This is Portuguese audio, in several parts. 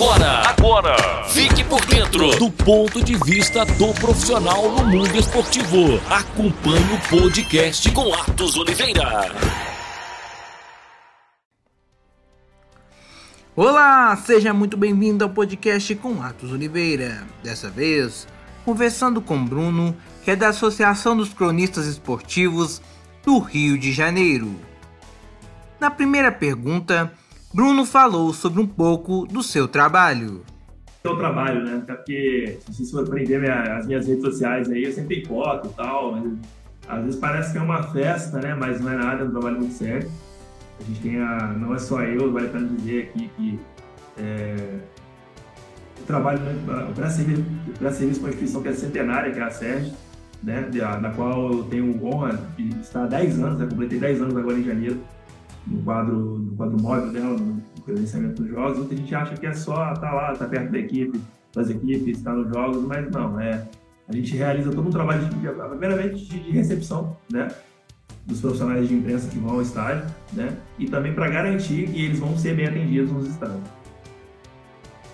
Agora, agora, fique por dentro do ponto de vista do profissional no mundo esportivo. Acompanhe o podcast com Atos Oliveira. Olá, seja muito bem-vindo ao podcast com Atos Oliveira. Dessa vez, conversando com Bruno, que é da Associação dos Cronistas Esportivos do Rio de Janeiro. Na primeira pergunta, Bruno falou sobre um pouco do seu trabalho. Seu trabalho, né? Até porque, se vocês forem aprender minha, as minhas redes sociais aí, eu sempre foto e tal, mas às vezes parece que é uma festa, né? Mas não é nada, é um trabalho muito sério. A gente tem a. Não é só eu, vale a pena dizer aqui que. É, eu trabalho para serviço, serviço com uma instituição que é centenária, que é a SERG, né? Da, qual eu tenho honra de estar há 10 anos, né? completei 10 anos agora em janeiro no quadro, no quadro móvel dela, no credenciamento dos jogos. Muita gente acha que é só estar tá lá, estar tá perto da equipe, das equipes, estar nos jogos, mas não, é, a gente realiza todo um trabalho, de, primeiramente, de, de recepção, né? dos profissionais de imprensa que vão ao estádio, né? E também para garantir que eles vão ser bem atendidos nos estádios.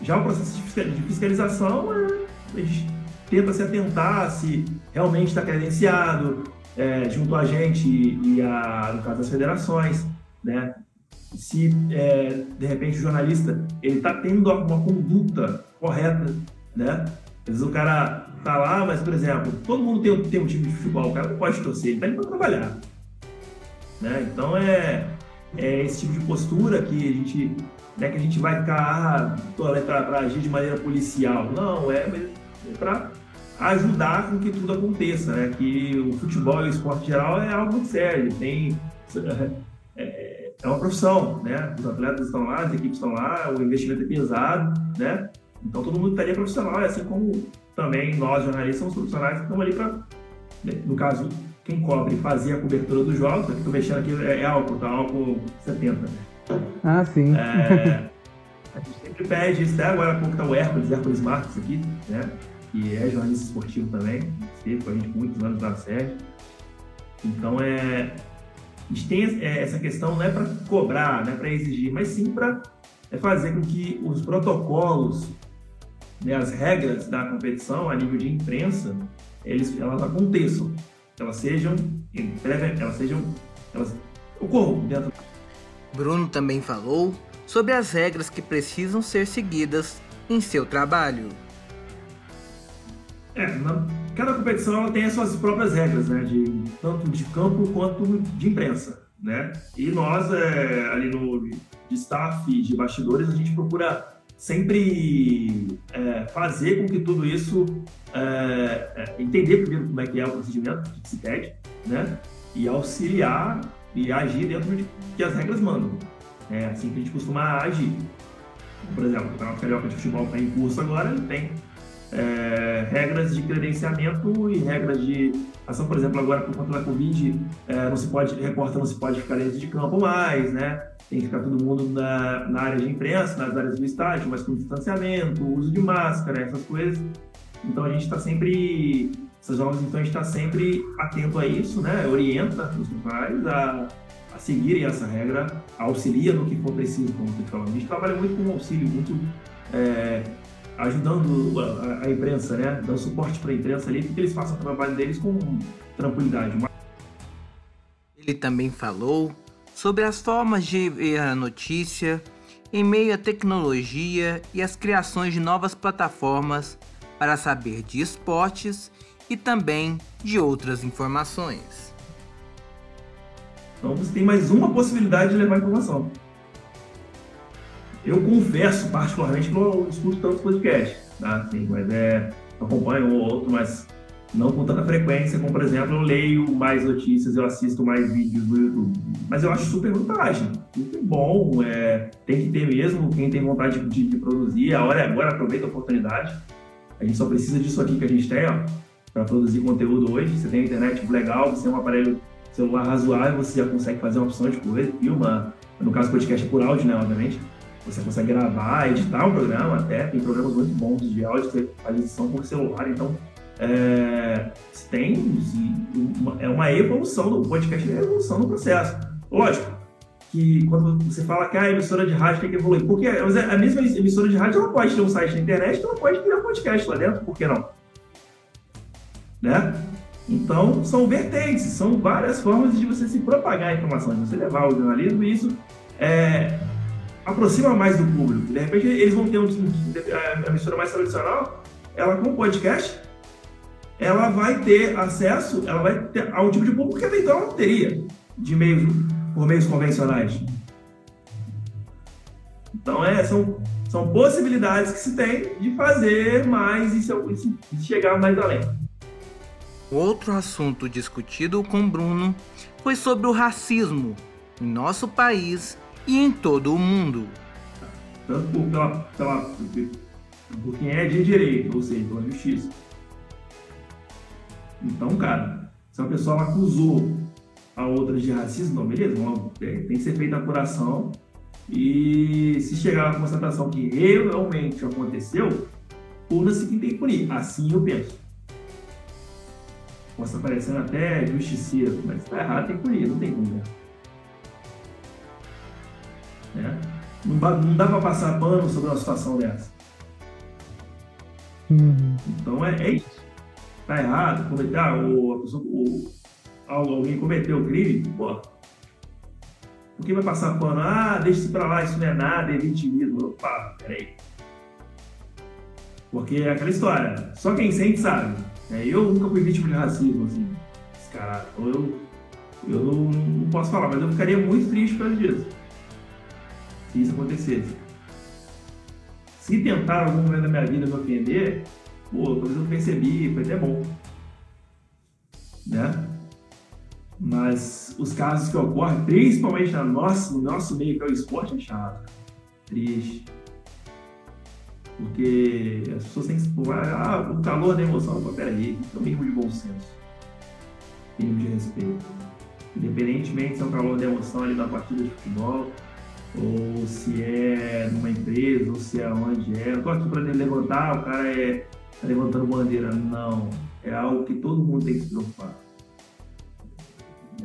Já o processo de fiscalização, é, a gente tenta se atentar se realmente está credenciado, é, junto a gente e, a, no caso das federações, né? Se é, de repente o jornalista ele está tendo uma conduta correta, né? Às vezes o cara tá lá, mas por exemplo, todo mundo tem, tem um time de futebol, o cara não pode torcer, ele tá indo para trabalhar, né? Então é, é esse tipo de postura que a gente, não é que a gente vai ficar ah, para agir de maneira policial, não, é, é para ajudar com que tudo aconteça, né? Que o futebol e o esporte geral é algo muito sério, tem é, é uma profissão, né? Os atletas estão lá, as equipes estão lá, o investimento é pesado, né? Então todo mundo estaria profissional, assim como também nós jornalistas somos profissionais que estamos ali para, né? no caso, quem cobre fazer a cobertura dos jogos, que estou mexendo aqui é, é álcool, tá? Álcool 70, né? Ah, sim. É, a gente sempre pede isso, até agora há pouco tá o Hércules, Hércules Marques aqui, né? Que é jornalista esportivo também, esteve com a gente muitos anos na série. Então é, a gente tem é, essa questão não é para cobrar, não é para exigir, mas sim para é fazer com que os protocolos, né, as regras da competição a nível de imprensa, eles, elas aconteçam, elas sejam, elas sejam, elas ocorram dentro. Bruno também falou sobre as regras que precisam ser seguidas em seu trabalho. É, cada competição ela tem as suas próprias regras, né? De, tanto de campo quanto de imprensa, né? E nós, é, ali no de staff, de bastidores, a gente procura sempre é, fazer com que tudo isso é, é entender primeiro como é que é o procedimento que se pede, né? E auxiliar e agir dentro de que as regras mandam. É assim que a gente costuma agir. Por exemplo, o Campeonato Carioca de Futebol está em curso agora, ele tem é, regras de credenciamento e regras de ação, por exemplo, agora por conta da Covid, é, não se pode, repórter não se pode ficar dentro de campo mais, né? Tem que ficar todo mundo na, na área de imprensa, nas áreas do estádio, mas com distanciamento, uso de máscara, essas coisas. Então a gente está sempre, essas jovens, então a gente está sempre atento a isso, né? Orienta os funcionários a, a seguirem essa regra, auxilia no que for preciso, como você falou. A gente trabalha muito com auxílio, muito é, ajudando a, a, imprensa, né? Dando suporte para a imprensa ali, para que eles façam o trabalho deles com tranquilidade. Ele também falou sobre as formas de ver a notícia em meio à tecnologia e as criações de novas plataformas para saber de esportes e também de outras informações. Então você tem mais uma possibilidade de levar informação. Eu confesso, particularmente, não escuto tantos podcasts, tá? Assim, mas é, acompanho um ou outro, mas não com tanta frequência, como por exemplo, eu leio mais notícias, eu assisto mais vídeos no YouTube. Mas eu acho super vantagem, super bom, é, tem que ter mesmo, quem tem vontade de, de, produzir, a hora é agora, aproveita a oportunidade. A gente só precisa disso aqui que a gente tem, ó, para produzir conteúdo hoje. Você tem internet legal, você tem um aparelho celular razoável, você já consegue fazer uma opção de coisa, filma, no caso podcast é por áudio, né, obviamente você consegue gravar, editar um programa até, tem programas muito bons de áudio, você faz edição por celular, então é, tem uma, é uma evolução do podcast, é uma evolução no processo. Lógico, que quando você fala que a emissora de rádio tem que evoluir, porque a mesma emissora de rádio não pode ter um site na internet, não pode criar um podcast lá dentro, por que não? Né? Então, são vertentes, são várias formas de você se propagar a informação, de você levar o jornalismo e isso é, aproxima mais do público. De repente, eles vão ter um, a emissora mais tradicional, ela com podcast, ela vai ter acesso, ela vai ter a um tipo de público que até então não teria, de meios, por meios convencionais. Então, é, são, são possibilidades que se tem de fazer mais e, e chegar mais além. Outro assunto discutido com Bruno foi sobre o racismo em nosso país e em todo o mundo. Tanto por, pela, pela, por quem é de direito, ou seja, pela justiça. Então, cara, se uma pessoa acusou a outra de racismo, não, beleza, é, tem que ser feita a apuração e se chegar à constatação que realmente aconteceu, puna-se quem tem que punir. Assim eu penso possa parecendo até justiceiro, mas está errado, tem que punir, não tem como. Né? Não, não dá para passar pano sobre uma situação dessa. Uhum. Então é, é isso. Está errado, cometer, ah, o, o, alguém cometeu o crime, pô. Por que vai passar pano? Ah, deixa isso para lá, isso não é nada, é vitimismo. Opa, peraí. Porque é aquela história, só quem sente sabe. É, eu nunca fui vítima de racismo, assim, descarado. Então eu, eu não, não, posso falar, mas eu ficaria muito triste por causa disso. Se isso acontecesse. Se tentar algum momento da minha vida me ofender, pô, talvez eu percebi, foi até bom. Né? Mas os casos que ocorrem, principalmente no nosso, no nosso meio, que é o esporte, é chato. Triste porque as pessoas têm que se ah, o calor da emoção. Pô, peraí, tem um mínimo de bom senso, mínimo de respeito. Independentemente se é o calor da emoção ali na partida de futebol, ou se é numa empresa, ou se é onde é. Eu tô aqui para levantar, o cara é tá levantando bandeira. Não, é algo que todo mundo tem que se preocupar.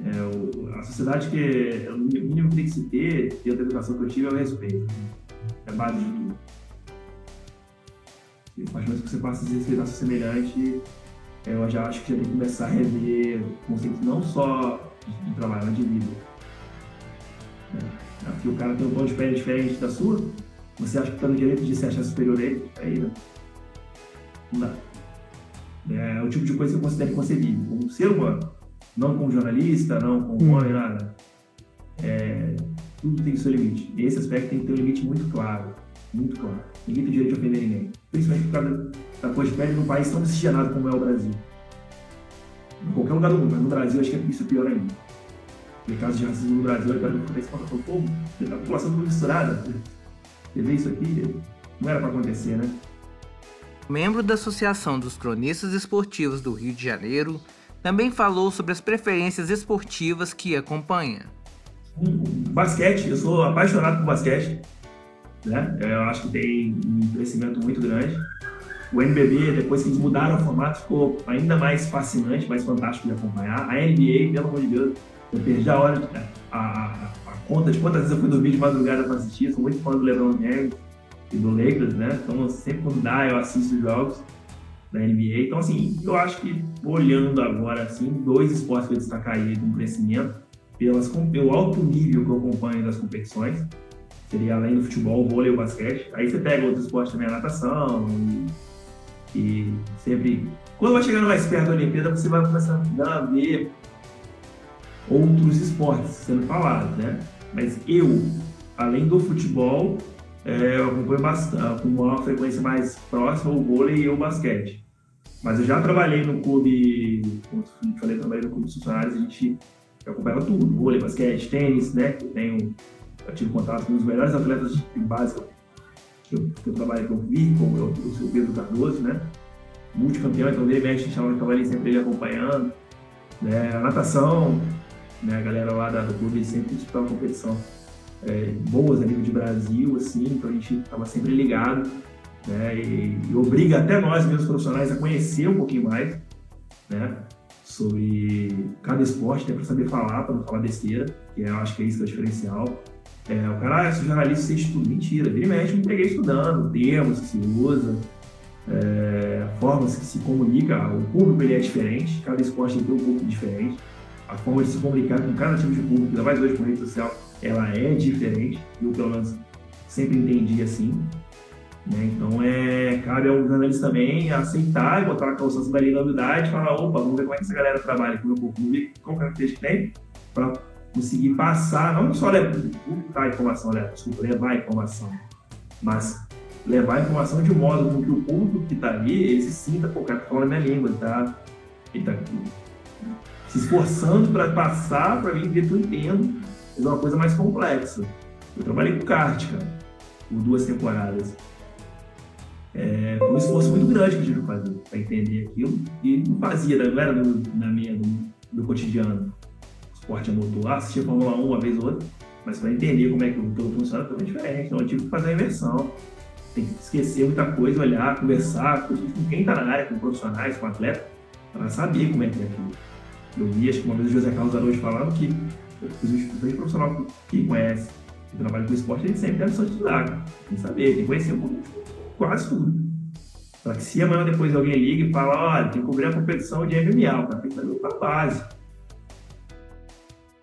É, o, a sociedade que o mínimo que tem que se ter, dentro da educação que eu tive, é o respeito. É a base de tudo. E a partir do que você passa a respeitar seu semelhante, eu já acho que você tem que começar a rever conceitos não só de trabalho, mas de vida. É. Porque o cara tem um tom de pele diferente da sua, você acha que está no direito de se achar superior a ele, aí não. Não dá. É o tipo de coisa que eu considero inconcebível. Como ser humano, não como jornalista, não como hum. homem, nada. É, tudo tem seu limite. Esse aspecto tem que ter um limite muito claro. Muito claro. Ninguém tem direito de ofender ninguém. Principalmente por causa da cor de pele num país tão miscigenado como é o Brasil. Em qualquer lugar do mundo, mas no Brasil acho que é isso pior ainda. Em caso de racismo no Brasil, eu pergunto para fala, pô, a população toda misturada. Você vê isso aqui? Não era para acontecer, né? Membro da Associação dos Cronistas Esportivos do Rio de Janeiro, também falou sobre as preferências esportivas que acompanha. Basquete, eu sou apaixonado por basquete né? Eu acho que tem um crescimento muito grande. O NBB, depois que eles mudaram o formato, ficou ainda mais fascinante, mais fantástico de acompanhar. A NBA, pelo amor de Deus, eu perdi a hora, a, a, a conta de quantas vezes eu fui dormir de madrugada para assistir. Sou muito fã do LeBron James e do Lakers, né? Então, sempre quando dá, eu assisto os jogos da NBA. Então, assim, eu acho que olhando agora, assim, dois esportes que eu destacaria de um crescimento pelas, pelo alto nível que eu acompanho das competições seria além do futebol, o vôlei e o basquete. Aí você pega outros esportes também, a natação, e, e sempre. Quando vai chegando mais perto da Olimpíada, você vai começar a ver outros esportes sendo falados, né? Mas eu, além do futebol, é, eu acompanho bastante, com uma frequência mais próxima o vôlei e o basquete. Mas eu já trabalhei no clube, como eu falei, trabalhei no clube de funcionários, a gente acompanhava tudo, vôlei, basquete, tênis, né? Eu tenho eu tive contato com os melhores atletas de base que eu, que eu trabalhei, que eu vi, como eu, o seu Pedro Cardoso, né? Multicampeão, então ele mexe, chamava que ali sempre ele acompanhando. Né? A natação, né? a galera lá do clube sempre disputava competição é, boas a nível de Brasil, assim, então a gente estava sempre ligado. Né? E, e, obriga até nós, mesmos profissionais, a conhecer um pouquinho mais. Né? sobre cada esporte, até para saber falar, para não falar besteira, que eu acho que é isso que é o diferencial. É, o cara, ah, sou jornalista, você estuda. Mentira, vira e mexe, me peguei estudando, termos que se usa, é, formas que se comunica, o público ele é diferente, cada esporte tem um público diferente, a forma de se comunicar com cada tipo de público, ainda mais hoje com rede social, ela é diferente, eu pelo menos sempre entendi assim. Né? Então, é, cabe aos jornalistas também aceitar e botar na calçação da humildade e falar: opa, vamos ver como é que essa galera trabalha com o meu público, qual característica tem, para conseguir passar, não só levar a informação, né? desculpa, levar a informação, mas levar a informação de modo com que o público que está ali, ele se sinta, pô, o cara tá falando a minha língua, ele está ele tá se esforçando para passar para mim ver eu entendo, é uma coisa mais complexa. Eu trabalhei com kart, cara, por duas temporadas. É, foi um esforço muito grande que eu tive que fazer para entender aquilo e não fazia, não era do, na minha, do, do cotidiano. Esporte a motor, ah, assistia Fórmula 1 uma vez ou outra, mas para entender como é que o todo funciona foi diferente. Então eu tive que fazer a inversão. Tem que esquecer muita coisa, olhar, conversar com quem está na área, com profissionais, com atletas, para saber como é que é aquilo. Eu vi, acho que uma vez o José Carlos Araújo falando que os profissional que conhece, que trabalha com esporte, ele sempre deve estudar, tem que saber, tem que conhecer um quase tudo. Para que se amanhã depois alguém liga e fala, olha, tem que cobrir a competição de MMA, para tem que fazer a base.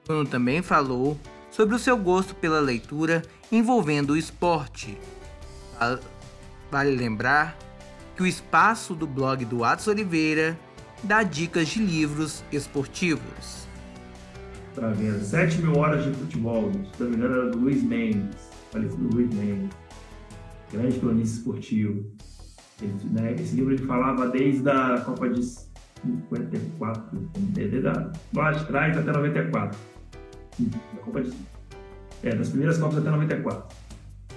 Bruno também falou sobre o seu gosto pela leitura envolvendo o esporte. Vale lembrar que o espaço do blog do Atos Oliveira dá dicas de livros esportivos. Tá vendo? 7 mil horas de futebol, se não me engano era do Luiz Mendes, falecido Luiz Mendes grande cronista esportivo. Ele, né, esse livro ele falava desde a Copa de 54, desde da, lá de trás até 94. Da Copa de, é, das primeiras Copas até 94.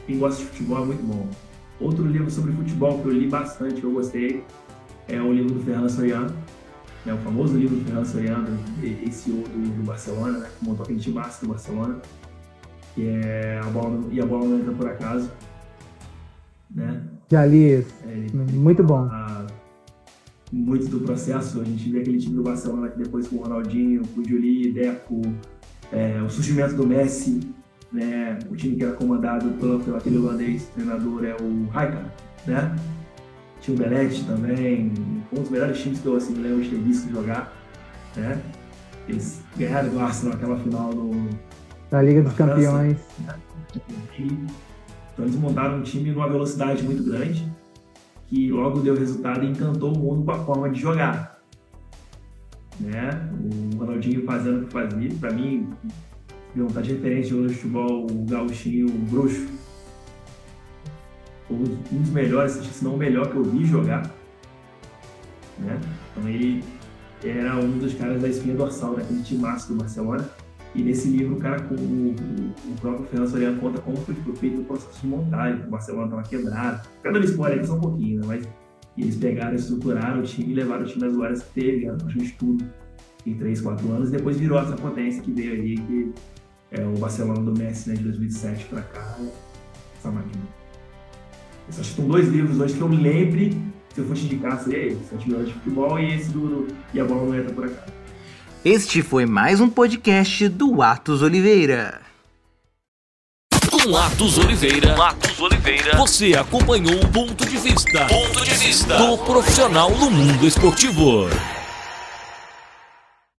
Quem gosta de futebol é muito bom. Outro livro sobre futebol que eu li bastante, que eu gostei, é o livro do Ferran Soriano, né, o famoso livro do Ferran Soriano, esse do, do Barcelona, né, que montou aquele time do Barcelona, que é a bola, e a bola não entra por acaso né? Já li isso. É, muito bom. muito do processo, a gente vê aquele time do Barcelona que depois com o Ronaldinho, com o Juli, Deco, é, o surgimento do Messi, né? O time que era comandado pelo, pelo aquele holandês treinador é o Raikkonen, né? Tinha o Belete também, um dos melhores times que eu assim, lembro de ter visto jogar, né? Eles ganharam do Arsenal naquela final no, da Liga dos França, Campeões. Né? Então eles montaram um time numa velocidade muito grande, que logo deu resultado e encantou o mundo com a forma de jogar. Né? O Ronaldinho fazendo o que fazia, para mim, perguntar de referência de futebol, o Gauchinho, o Bruxo, um dos melhores, se não o melhor que eu vi jogar. Né? Então ele era um dos caras da espinha dorsal daquele time do Barcelona e nesse livro, o cara, o, o próprio Fernando Soriano conta como foi feito o processo de montagem, o Barcelona estava quebrado. Cada spoiler aqui só um pouquinho, né? Mas eles pegaram, estruturaram o time e levaram o time às glórias que teve, né? praticamente tudo, em 3, 4 anos. E depois virou essa potência que veio aí, que é o Barcelona do Messi, né, de 2007 para cá, essa máquina. Eu acho que são dois livros hoje que eu me lembre, se eu fosse indicar, seria esse, Sete Milhões de Futebol e esse do, do E a Bola Não Entra Por Acaso. Este foi mais um podcast do Atos Oliveira. Com Atos Oliveira, Atos Oliveira, você acompanhou o ponto de vista, ponto de vista do profissional no mundo esportivo.